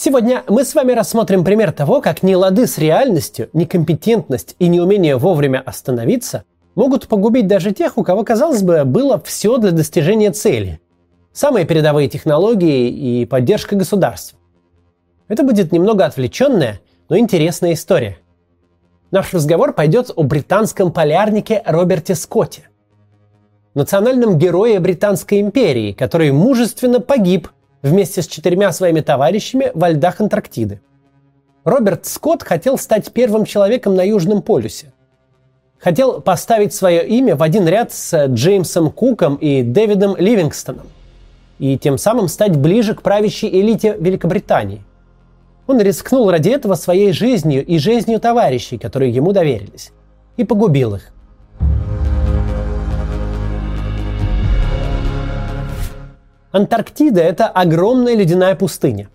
Сегодня мы с вами рассмотрим пример того, как нелады с реальностью, некомпетентность и неумение вовремя остановиться могут погубить даже тех, у кого, казалось бы, было все для достижения цели. Самые передовые технологии и поддержка государства. Это будет немного отвлеченная, но интересная история. Наш разговор пойдет о британском полярнике Роберте Скотте. Национальном герое Британской империи, который мужественно погиб вместе с четырьмя своими товарищами во льдах Антарктиды. Роберт Скотт хотел стать первым человеком на Южном полюсе. Хотел поставить свое имя в один ряд с Джеймсом Куком и Дэвидом Ливингстоном и тем самым стать ближе к правящей элите Великобритании. Он рискнул ради этого своей жизнью и жизнью товарищей, которые ему доверились, и погубил их. Антарктида – это огромная ледяная пустыня.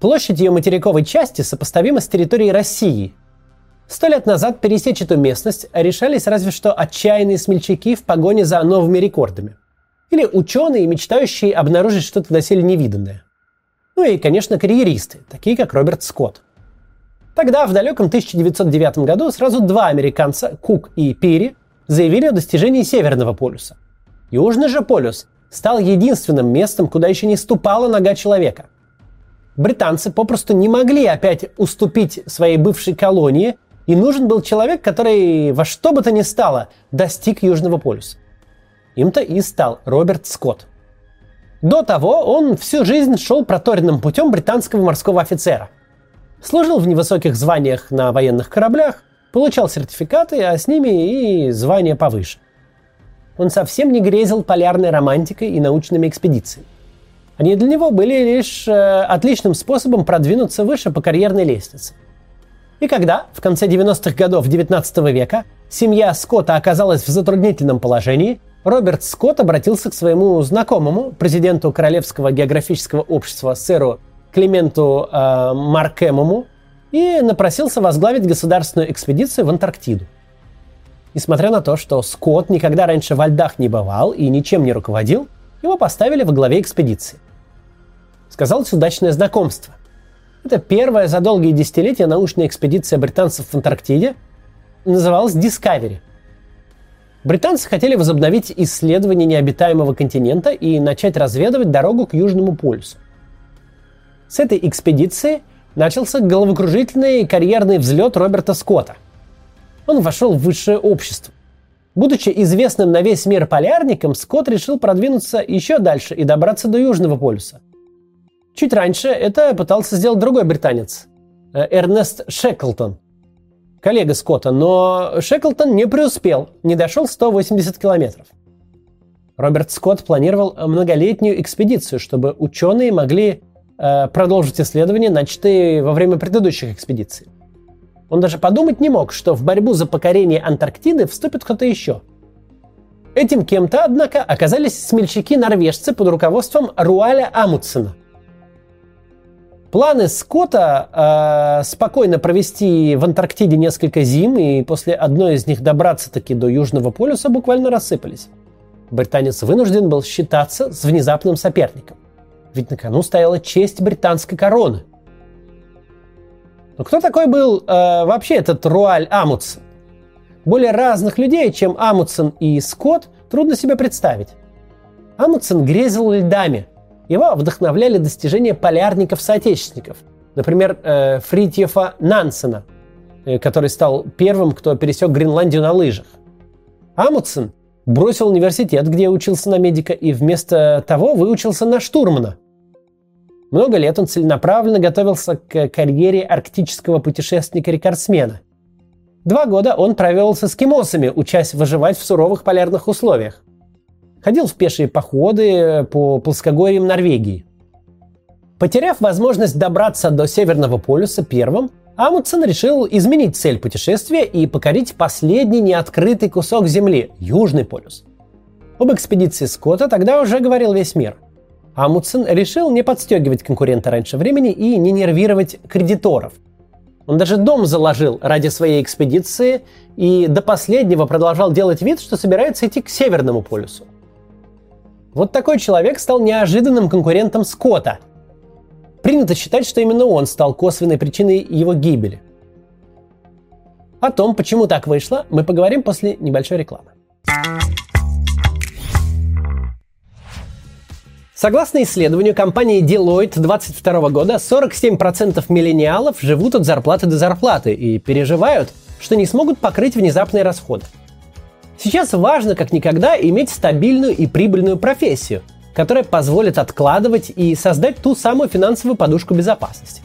Площадь ее материковой части сопоставима с территорией России. Сто лет назад пересечь эту местность решались разве что отчаянные смельчаки в погоне за новыми рекордами. Или ученые, мечтающие обнаружить что-то доселе невиданное. Ну и, конечно, карьеристы, такие как Роберт Скотт. Тогда, в далеком 1909 году, сразу два американца, Кук и Пири, заявили о достижении Северного полюса. Южный же полюс стал единственным местом, куда еще не ступала нога человека. Британцы попросту не могли опять уступить своей бывшей колонии, и нужен был человек, который во что бы то ни стало достиг Южного полюса. Им-то и стал Роберт Скотт. До того он всю жизнь шел проторенным путем британского морского офицера. Служил в невысоких званиях на военных кораблях, получал сертификаты, а с ними и звания повыше он совсем не грезил полярной романтикой и научными экспедициями. Они для него были лишь э, отличным способом продвинуться выше по карьерной лестнице. И когда в конце 90-х годов 19 века семья Скотта оказалась в затруднительном положении, Роберт Скотт обратился к своему знакомому, президенту Королевского географического общества сэру Клименту э, Маркемому, и напросился возглавить государственную экспедицию в Антарктиду. Несмотря на то, что Скотт никогда раньше во льдах не бывал и ничем не руководил, его поставили во главе экспедиции. Сказалось удачное знакомство. Это первая за долгие десятилетия научная экспедиция британцев в Антарктиде называлась Discovery. Британцы хотели возобновить исследование необитаемого континента и начать разведывать дорогу к Южному полюсу. С этой экспедиции начался головокружительный карьерный взлет Роберта Скотта – он вошел в высшее общество. Будучи известным на весь мир полярником, Скотт решил продвинуться еще дальше и добраться до Южного полюса. Чуть раньше это пытался сделать другой британец э, – Эрнест Шеклтон, коллега Скотта, но Шеклтон не преуспел, не дошел 180 километров. Роберт Скотт планировал многолетнюю экспедицию, чтобы ученые могли э, продолжить исследования, начатые во время предыдущих экспедиций. Он даже подумать не мог, что в борьбу за покорение Антарктиды вступит кто-то еще. Этим кем-то, однако, оказались смельчаки-норвежцы под руководством Руаля Амутсена. Планы Скотта э, спокойно провести в Антарктиде несколько зим и после одной из них добраться таки до Южного полюса буквально рассыпались. Британец вынужден был считаться с внезапным соперником. Ведь на кону стояла честь британской короны – но кто такой был э, вообще этот Руаль Амутсен? Более разных людей, чем Амутсен и Скотт, трудно себе представить. Амутсен грезил льдами. Его вдохновляли достижения полярников-соотечественников. Например, э, Фритьефа Нансена, э, который стал первым, кто пересек Гренландию на лыжах. Амутсен бросил университет, где учился на медика, и вместо того выучился на штурмана – много лет он целенаправленно готовился к карьере арктического путешественника-рекордсмена. Два года он провел с эскимосами, учась выживать в суровых полярных условиях. Ходил в пешие походы по плоскогорьям Норвегии. Потеряв возможность добраться до Северного полюса первым, Амундсен решил изменить цель путешествия и покорить последний неоткрытый кусок Земли – Южный полюс. Об экспедиции Скотта тогда уже говорил весь мир – Амутсен решил не подстегивать конкурента раньше времени и не нервировать кредиторов. Он даже дом заложил ради своей экспедиции и до последнего продолжал делать вид, что собирается идти к Северному полюсу. Вот такой человек стал неожиданным конкурентом Скотта. принято считать, что именно он стал косвенной причиной его гибели. О том, почему так вышло, мы поговорим после небольшой рекламы. Согласно исследованию компании Deloitte 2022 года, 47% миллениалов живут от зарплаты до зарплаты и переживают, что не смогут покрыть внезапные расходы. Сейчас важно, как никогда, иметь стабильную и прибыльную профессию, которая позволит откладывать и создать ту самую финансовую подушку безопасности.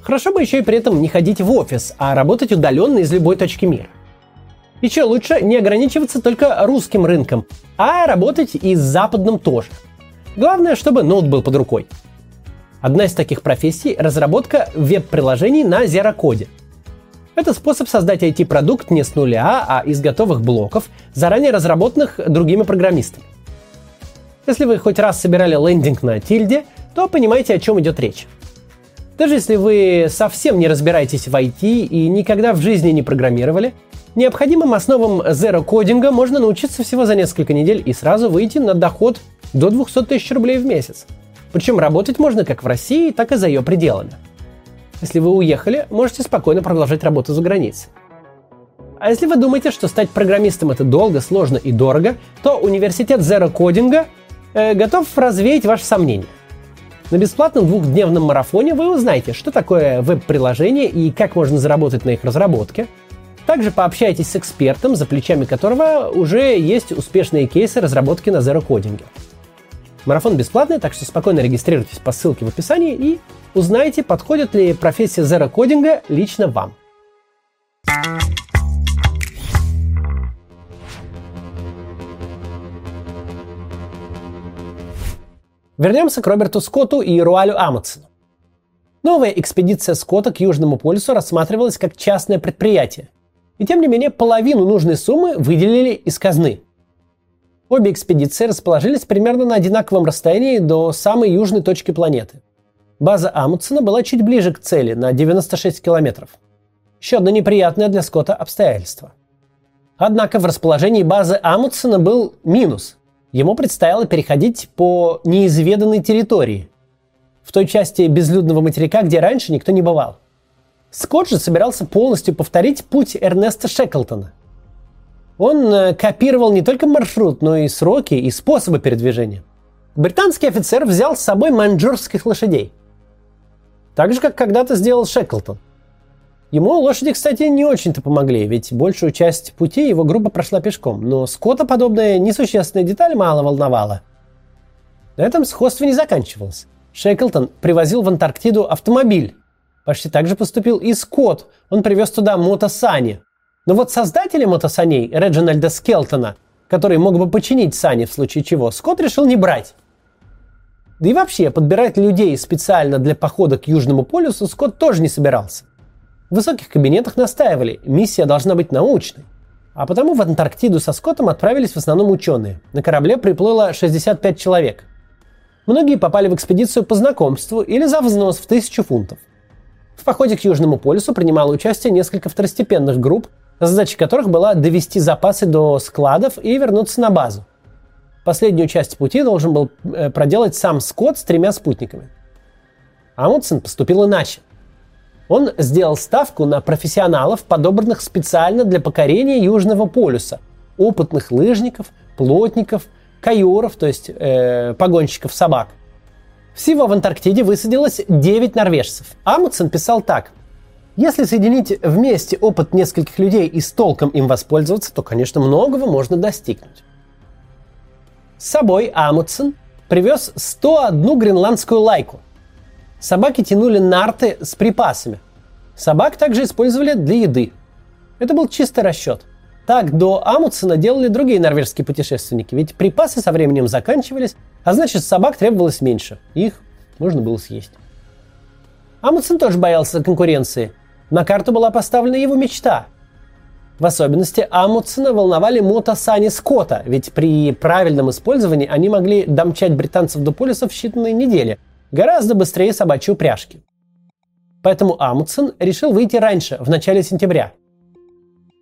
Хорошо бы еще и при этом не ходить в офис, а работать удаленно из любой точки мира. Еще лучше не ограничиваться только русским рынком, а работать и с западным тоже – Главное, чтобы ноут был под рукой. Одна из таких профессий – разработка веб-приложений на Zero-коде. Это способ создать IT-продукт не с нуля, а из готовых блоков, заранее разработанных другими программистами. Если вы хоть раз собирали лендинг на тильде, то понимаете, о чем идет речь. Даже если вы совсем не разбираетесь в IT и никогда в жизни не программировали, необходимым основам зеро-кодинга можно научиться всего за несколько недель и сразу выйти на доход до 200 тысяч рублей в месяц. Причем работать можно как в России, так и за ее пределами. Если вы уехали, можете спокойно продолжать работу за границей. А если вы думаете, что стать программистом это долго, сложно и дорого, то университет Zero Coding э, готов развеять ваши сомнения. На бесплатном двухдневном марафоне вы узнаете, что такое веб-приложение и как можно заработать на их разработке. Также пообщайтесь с экспертом, за плечами которого уже есть успешные кейсы разработки на Zero Coding. Марафон бесплатный, так что спокойно регистрируйтесь по ссылке в описании и узнайте, подходит ли профессия зеро-кодинга лично вам. Вернемся к Роберту Скотту и Руалю Амутсону. Новая экспедиция Скотта к Южному полюсу рассматривалась как частное предприятие. И тем не менее половину нужной суммы выделили из казны – Обе экспедиции расположились примерно на одинаковом расстоянии до самой южной точки планеты. База Амутсена была чуть ближе к цели, на 96 километров. Еще одно неприятное для Скотта обстоятельство. Однако в расположении базы Амутсена был минус. Ему предстояло переходить по неизведанной территории, в той части безлюдного материка, где раньше никто не бывал. Скотт же собирался полностью повторить путь Эрнеста Шеклтона. Он э, копировал не только маршрут, но и сроки и способы передвижения. Британский офицер взял с собой маньчжурских лошадей. Так же, как когда-то сделал Шеклтон. Ему лошади, кстати, не очень-то помогли, ведь большую часть пути его группа прошла пешком, но Скотта подобная несущественная деталь мало волновала. На этом сходство не заканчивалось. Шеклтон привозил в Антарктиду автомобиль. Почти так же поступил и Скотт. Он привез туда мотосани, но вот создатели мотосаней Реджинальда Скелтона, который мог бы починить сани в случае чего, Скотт решил не брать. Да и вообще, подбирать людей специально для похода к Южному полюсу Скотт тоже не собирался. В высоких кабинетах настаивали, миссия должна быть научной. А потому в Антарктиду со Скоттом отправились в основном ученые. На корабле приплыло 65 человек. Многие попали в экспедицию по знакомству или за взнос в тысячу фунтов. В походе к Южному полюсу принимало участие несколько второстепенных групп, задача которых была довести запасы до складов и вернуться на базу. Последнюю часть пути должен был э, проделать сам Скотт с тремя спутниками. Амундсен поступил иначе. Он сделал ставку на профессионалов, подобранных специально для покорения Южного полюса, опытных лыжников, плотников, кайоров, то есть э, погонщиков собак. Всего в Антарктиде высадилось 9 норвежцев. Амундсен писал так. Если соединить вместе опыт нескольких людей и с толком им воспользоваться, то, конечно, многого можно достигнуть. С собой Амутсон привез 101 гренландскую лайку. Собаки тянули нарты с припасами. Собак также использовали для еды. Это был чистый расчет. Так до Амутсона делали другие норвежские путешественники, ведь припасы со временем заканчивались, а значит собак требовалось меньше. Их можно было съесть. Амутсон тоже боялся конкуренции – на карту была поставлена его мечта. В особенности Амутсона волновали мотосани Скотта, ведь при правильном использовании они могли домчать британцев до полюса в считанные недели, гораздо быстрее собачьей упряжки. Поэтому Амутсон решил выйти раньше, в начале сентября.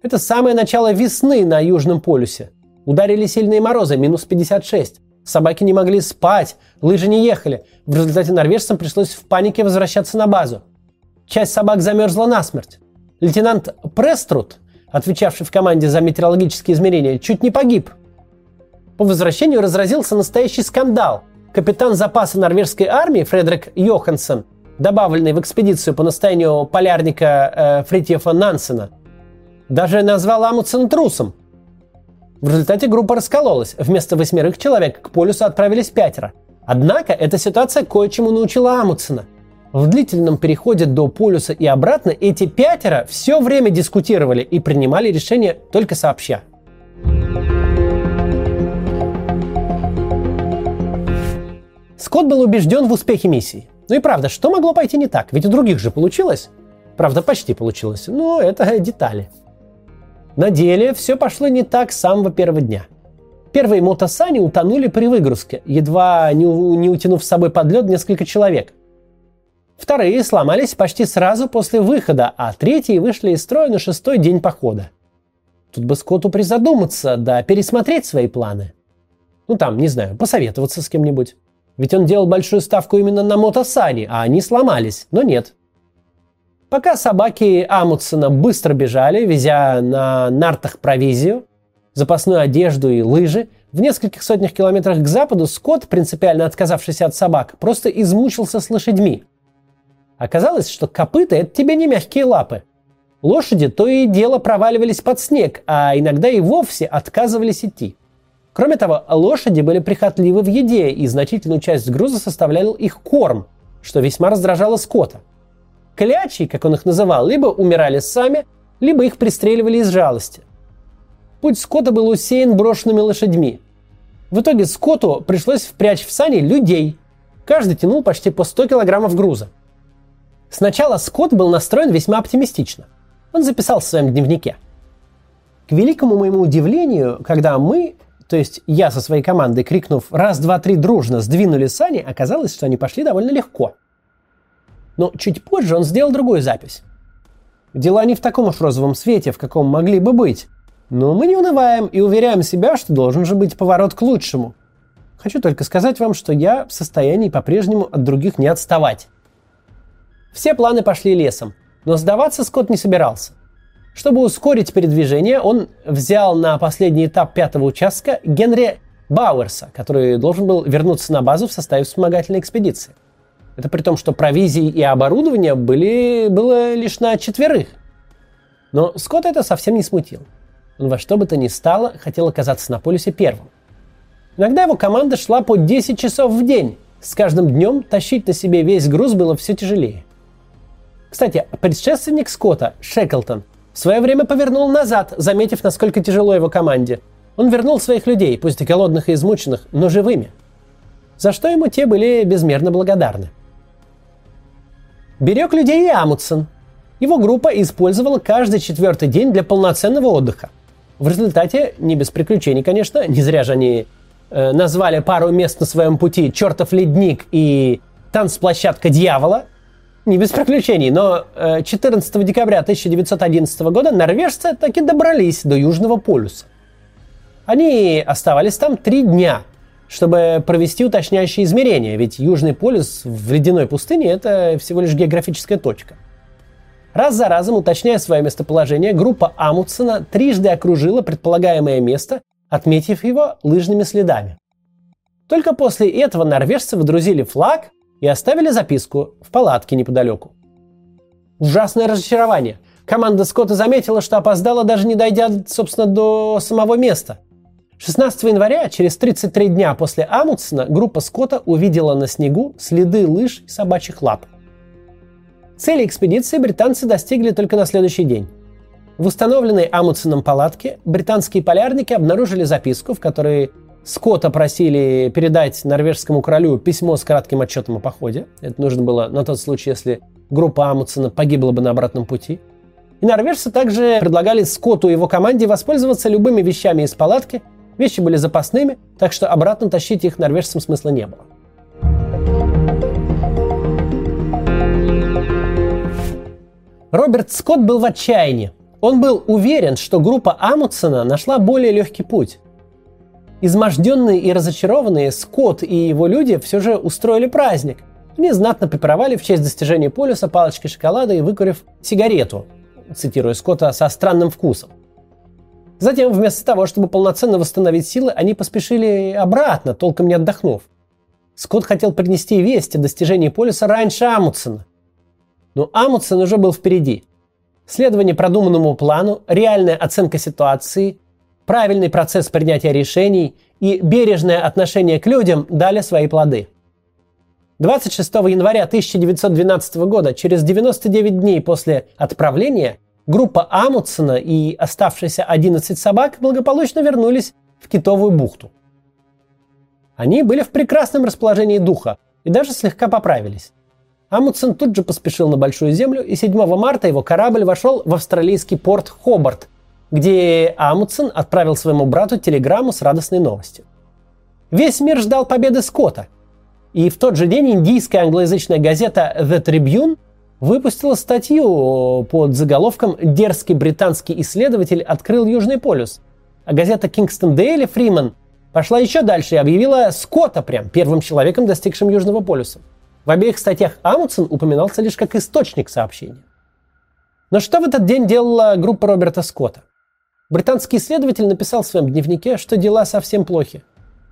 Это самое начало весны на Южном полюсе. Ударили сильные морозы, минус 56. Собаки не могли спать, лыжи не ехали. В результате норвежцам пришлось в панике возвращаться на базу. Часть собак замерзла насмерть. Лейтенант Преструт, отвечавший в команде за метеорологические измерения, чуть не погиб. По возвращению разразился настоящий скандал. Капитан запаса норвежской армии Фредерик Йоханссон, добавленный в экспедицию по настоянию полярника э, Фритьефа Нансена, даже назвал Амутсен трусом – в результате группа раскололась. Вместо восьмерых человек к полюсу отправились пятеро. Однако эта ситуация кое-чему научила Амутсена. В длительном переходе до полюса и обратно эти пятеро все время дискутировали и принимали решения только сообща. Скотт был убежден в успехе миссии. Ну и правда, что могло пойти не так? Ведь у других же получилось. Правда, почти получилось. Но это детали. На деле все пошло не так с самого первого дня. Первые мотосани утонули при выгрузке, едва не, не утянув с собой под лед несколько человек. Вторые сломались почти сразу после выхода, а третьи вышли из строя на шестой день похода. Тут бы Скотту призадуматься, да пересмотреть свои планы. Ну там, не знаю, посоветоваться с кем-нибудь. Ведь он делал большую ставку именно на мотосани, а они сломались, но нет. Пока собаки Амутсона быстро бежали, везя на нартах провизию, запасную одежду и лыжи, в нескольких сотнях километрах к западу Скотт, принципиально отказавшийся от собак, просто измучился с лошадьми. Оказалось, что копыта – это тебе не мягкие лапы. Лошади то и дело проваливались под снег, а иногда и вовсе отказывались идти. Кроме того, лошади были прихотливы в еде, и значительную часть груза составлял их корм, что весьма раздражало Скотта. Клячи, как он их называл, либо умирали сами, либо их пристреливали из жалости. Путь Скотта был усеян брошенными лошадьми. В итоге Скотту пришлось впрячь в сани людей. Каждый тянул почти по 100 килограммов груза. Сначала Скотт был настроен весьма оптимистично. Он записал в своем дневнике. К великому моему удивлению, когда мы, то есть я со своей командой, крикнув «раз, два, три» дружно, сдвинули сани, оказалось, что они пошли довольно легко – но чуть позже он сделал другую запись. Дела не в таком уж розовом свете, в каком могли бы быть. Но мы не унываем и уверяем себя, что должен же быть поворот к лучшему. Хочу только сказать вам, что я в состоянии по-прежнему от других не отставать. Все планы пошли лесом, но сдаваться Скотт не собирался. Чтобы ускорить передвижение, он взял на последний этап пятого участка Генри Бауэрса, который должен был вернуться на базу в составе вспомогательной экспедиции. Это при том, что провизии и оборудование были, было лишь на четверых. Но Скотт это совсем не смутил. Он во что бы то ни стало хотел оказаться на полюсе первым. Иногда его команда шла по 10 часов в день. С каждым днем тащить на себе весь груз было все тяжелее. Кстати, предшественник Скотта, Шеклтон, в свое время повернул назад, заметив, насколько тяжело его команде. Он вернул своих людей, пусть и голодных и измученных, но живыми. За что ему те были безмерно благодарны. Берег людей и Амутсон. Его группа использовала каждый четвертый день для полноценного отдыха. В результате, не без приключений, конечно, не зря же они э, назвали пару мест на своем пути «Чертов ледник» и «Танцплощадка дьявола», не без приключений, но 14 э, декабря 1911 года норвежцы таки добрались до Южного полюса. Они оставались там три дня – чтобы провести уточняющие измерения, ведь Южный полюс в ледяной пустыне – это всего лишь географическая точка. Раз за разом, уточняя свое местоположение, группа Амутсена трижды окружила предполагаемое место, отметив его лыжными следами. Только после этого норвежцы выдрузили флаг и оставили записку в палатке неподалеку. Ужасное разочарование. Команда Скотта заметила, что опоздала, даже не дойдя, собственно, до самого места. 16 января, через 33 дня после Амундсена, группа Скотта увидела на снегу следы лыж и собачьих лап. Цели экспедиции британцы достигли только на следующий день. В установленной Амундсеном палатке британские полярники обнаружили записку, в которой Скотта просили передать норвежскому королю письмо с кратким отчетом о походе. Это нужно было на тот случай, если группа Амундсена погибла бы на обратном пути. И норвежцы также предлагали Скотту и его команде воспользоваться любыми вещами из палатки – Вещи были запасными, так что обратно тащить их норвежцам смысла не было. Роберт Скотт был в отчаянии. Он был уверен, что группа Амутсона нашла более легкий путь. Изможденные и разочарованные, Скотт и его люди все же устроили праздник. Они знатно попировали в честь достижения полюса палочкой шоколада и выкурив сигарету, цитируя Скотта, со странным вкусом. Затем, вместо того, чтобы полноценно восстановить силы, они поспешили обратно, толком не отдохнув. Скотт хотел принести весть о достижении полюса раньше Амутсона. Но Амутсон уже был впереди. Следование продуманному плану, реальная оценка ситуации, правильный процесс принятия решений и бережное отношение к людям дали свои плоды. 26 января 1912 года, через 99 дней после отправления, группа Амутсона и оставшиеся 11 собак благополучно вернулись в Китовую бухту. Они были в прекрасном расположении духа и даже слегка поправились. Амутсон тут же поспешил на Большую Землю, и 7 марта его корабль вошел в австралийский порт Хобарт, где Амутсон отправил своему брату телеграмму с радостной новостью. Весь мир ждал победы Скотта, и в тот же день индийская англоязычная газета The Tribune выпустила статью под заголовком «Дерзкий британский исследователь открыл Южный полюс», а газета Kingston Daily Freeman пошла еще дальше и объявила Скотта прям первым человеком, достигшим Южного полюса. В обеих статьях Амундсен упоминался лишь как источник сообщения. Но что в этот день делала группа Роберта Скотта? Британский исследователь написал в своем дневнике, что дела совсем плохи.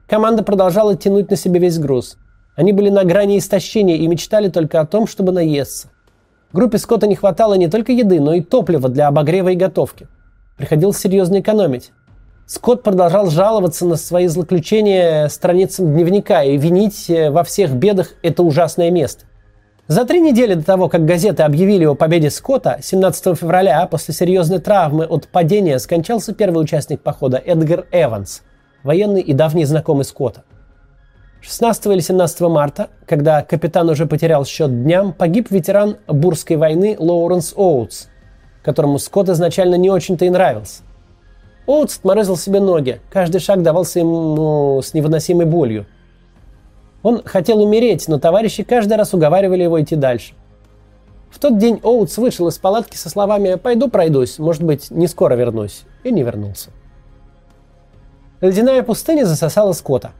Команда продолжала тянуть на себе весь груз. Они были на грани истощения и мечтали только о том, чтобы наесться. Группе Скотта не хватало не только еды, но и топлива для обогрева и готовки. Приходилось серьезно экономить. Скотт продолжал жаловаться на свои злоключения страницам дневника и винить э, во всех бедах это ужасное место. За три недели до того, как газеты объявили о победе Скотта, 17 февраля, после серьезной травмы от падения, скончался первый участник похода Эдгар Эванс, военный и давний знакомый Скотта. 16 или 17 марта, когда капитан уже потерял счет дням, погиб ветеран Бурской войны Лоуренс Оутс, которому Скотт изначально не очень-то и нравился. Оутс отморозил себе ноги. Каждый шаг давался ему с невыносимой болью. Он хотел умереть, но товарищи каждый раз уговаривали его идти дальше. В тот день Оутс вышел из палатки со словами «Пойду пройдусь, может быть, не скоро вернусь». И не вернулся. Ледяная пустыня засосала Скотта.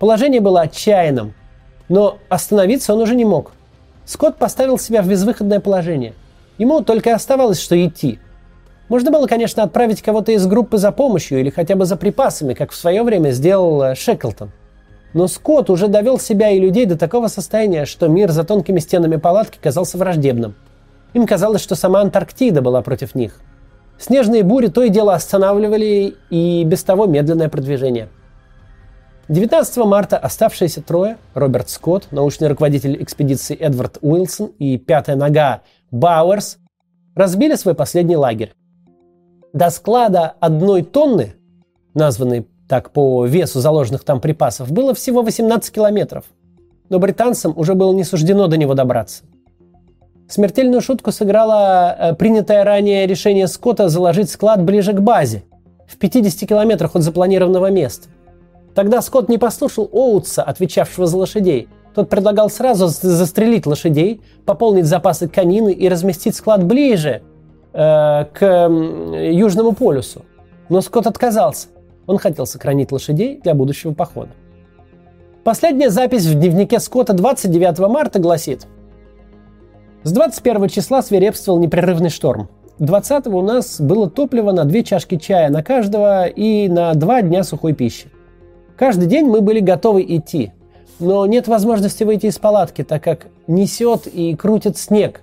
Положение было отчаянным, но остановиться он уже не мог. Скотт поставил себя в безвыходное положение. Ему только оставалось, что идти – можно было, конечно, отправить кого-то из группы за помощью или хотя бы за припасами, как в свое время сделал э, Шеклтон. Но Скотт уже довел себя и людей до такого состояния, что мир за тонкими стенами палатки казался враждебным. Им казалось, что сама Антарктида была против них. Снежные бури то и дело останавливали и без того медленное продвижение. 19 марта оставшиеся трое, Роберт Скотт, научный руководитель экспедиции Эдвард Уилсон и пятая нога Бауэрс, разбили свой последний лагерь. До склада одной тонны, названной так по весу заложенных там припасов, было всего 18 километров. Но британцам уже было не суждено до него добраться. Смертельную шутку сыграло э, принятое ранее решение Скотта заложить склад ближе к базе, в 50 километрах от запланированного места. Тогда Скотт не послушал Оутса, отвечавшего за лошадей. Тот предлагал сразу застрелить лошадей, пополнить запасы конины и разместить склад ближе, Э, к Южному полюсу. Но Скотт отказался. Он хотел сохранить лошадей для будущего похода. Последняя запись в дневнике Скотта 29 марта гласит «С 21 числа свирепствовал непрерывный шторм. 20 у нас было топливо на две чашки чая на каждого и на два дня сухой пищи. Каждый день мы были готовы идти, но нет возможности выйти из палатки, так как несет и крутит снег,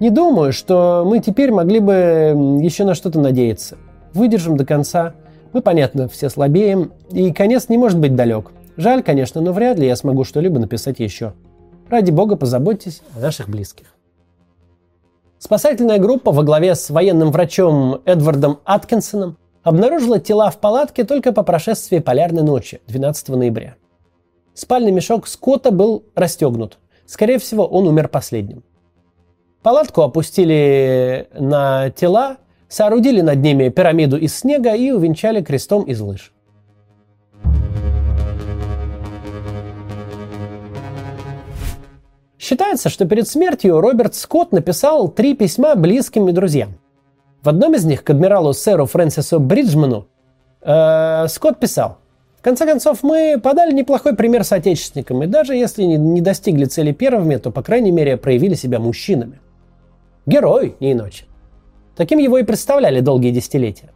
не думаю, что мы теперь могли бы еще на что-то надеяться. Выдержим до конца. Мы, понятно, все слабеем, и конец не может быть далек. Жаль, конечно, но вряд ли я смогу что-либо написать еще. Ради бога, позаботьтесь о наших близких. Спасательная группа во главе с военным врачом Эдвардом Аткинсоном обнаружила тела в палатке только по прошествии полярной ночи 12 ноября. Спальный мешок Скотта был расстегнут. Скорее всего, он умер последним. Палатку опустили на тела, соорудили над ними пирамиду из снега и увенчали крестом из лыж. Считается, что перед смертью Роберт Скотт написал три письма близким и друзьям. В одном из них к адмиралу сэру Фрэнсису Бриджману Э, Скотт писал, в конце концов, мы подали неплохой пример соотечественникам, и даже если не достигли цели первыми, то, по крайней мере, проявили себя мужчинами. Герой, не иначе. Таким его и представляли долгие десятилетия.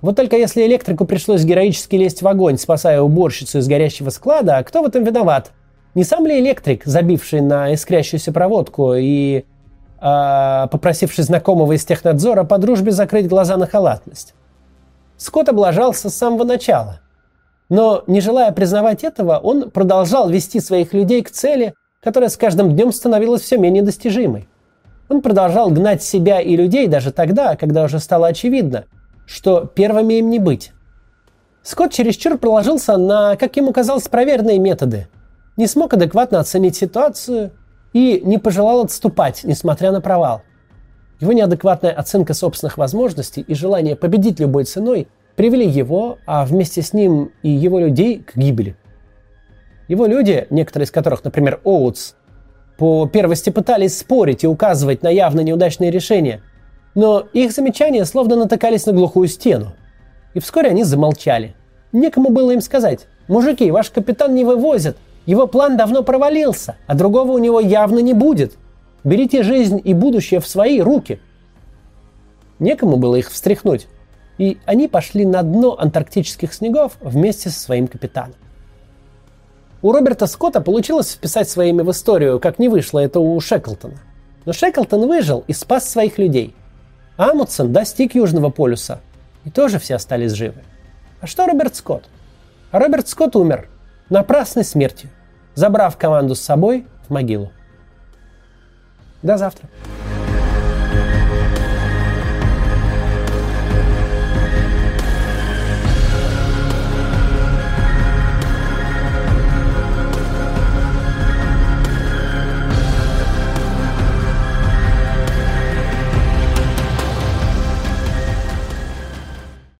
Вот только если электрику пришлось героически лезть в огонь, спасая уборщицу из горящего склада, а кто в этом виноват? Не сам ли электрик, забивший на искрящуюся проводку и попросивший знакомого из технадзора по дружбе закрыть глаза на халатность? Скотт облажался с самого начала. Но, не желая признавать этого, он продолжал вести своих людей к цели, которая с каждым днем становилась все менее достижимой. Он продолжал гнать себя и людей даже тогда, когда уже стало очевидно, что первыми им не быть. Скотт чересчур проложился на, как ему казалось, проверенные методы, не смог адекватно оценить ситуацию и не пожелал отступать, несмотря на провал. Его неадекватная оценка собственных возможностей и желание победить любой ценой привели его, а вместе с ним и его людей к гибели. Его люди, некоторые из которых, например, Оутс, по первости пытались спорить и указывать на явно неудачные решения – но их замечания словно натыкались на глухую стену. И вскоре они замолчали. Некому было им сказать, мужики, ваш капитан не вывозит, его план давно провалился, а другого у него явно не будет. Берите жизнь и будущее в свои руки. Некому было их встряхнуть. И они пошли на дно антарктических снегов вместе со своим капитаном. У Роберта Скотта получилось вписать свое имя в историю, как не вышло это у Шеклтона. Но Шеклтон выжил и спас своих людей – Амундсен достиг Южного полюса, и тоже все остались живы. А что Роберт Скотт? А Роберт Скотт умер напрасной смертью, забрав команду с собой в могилу. До завтра.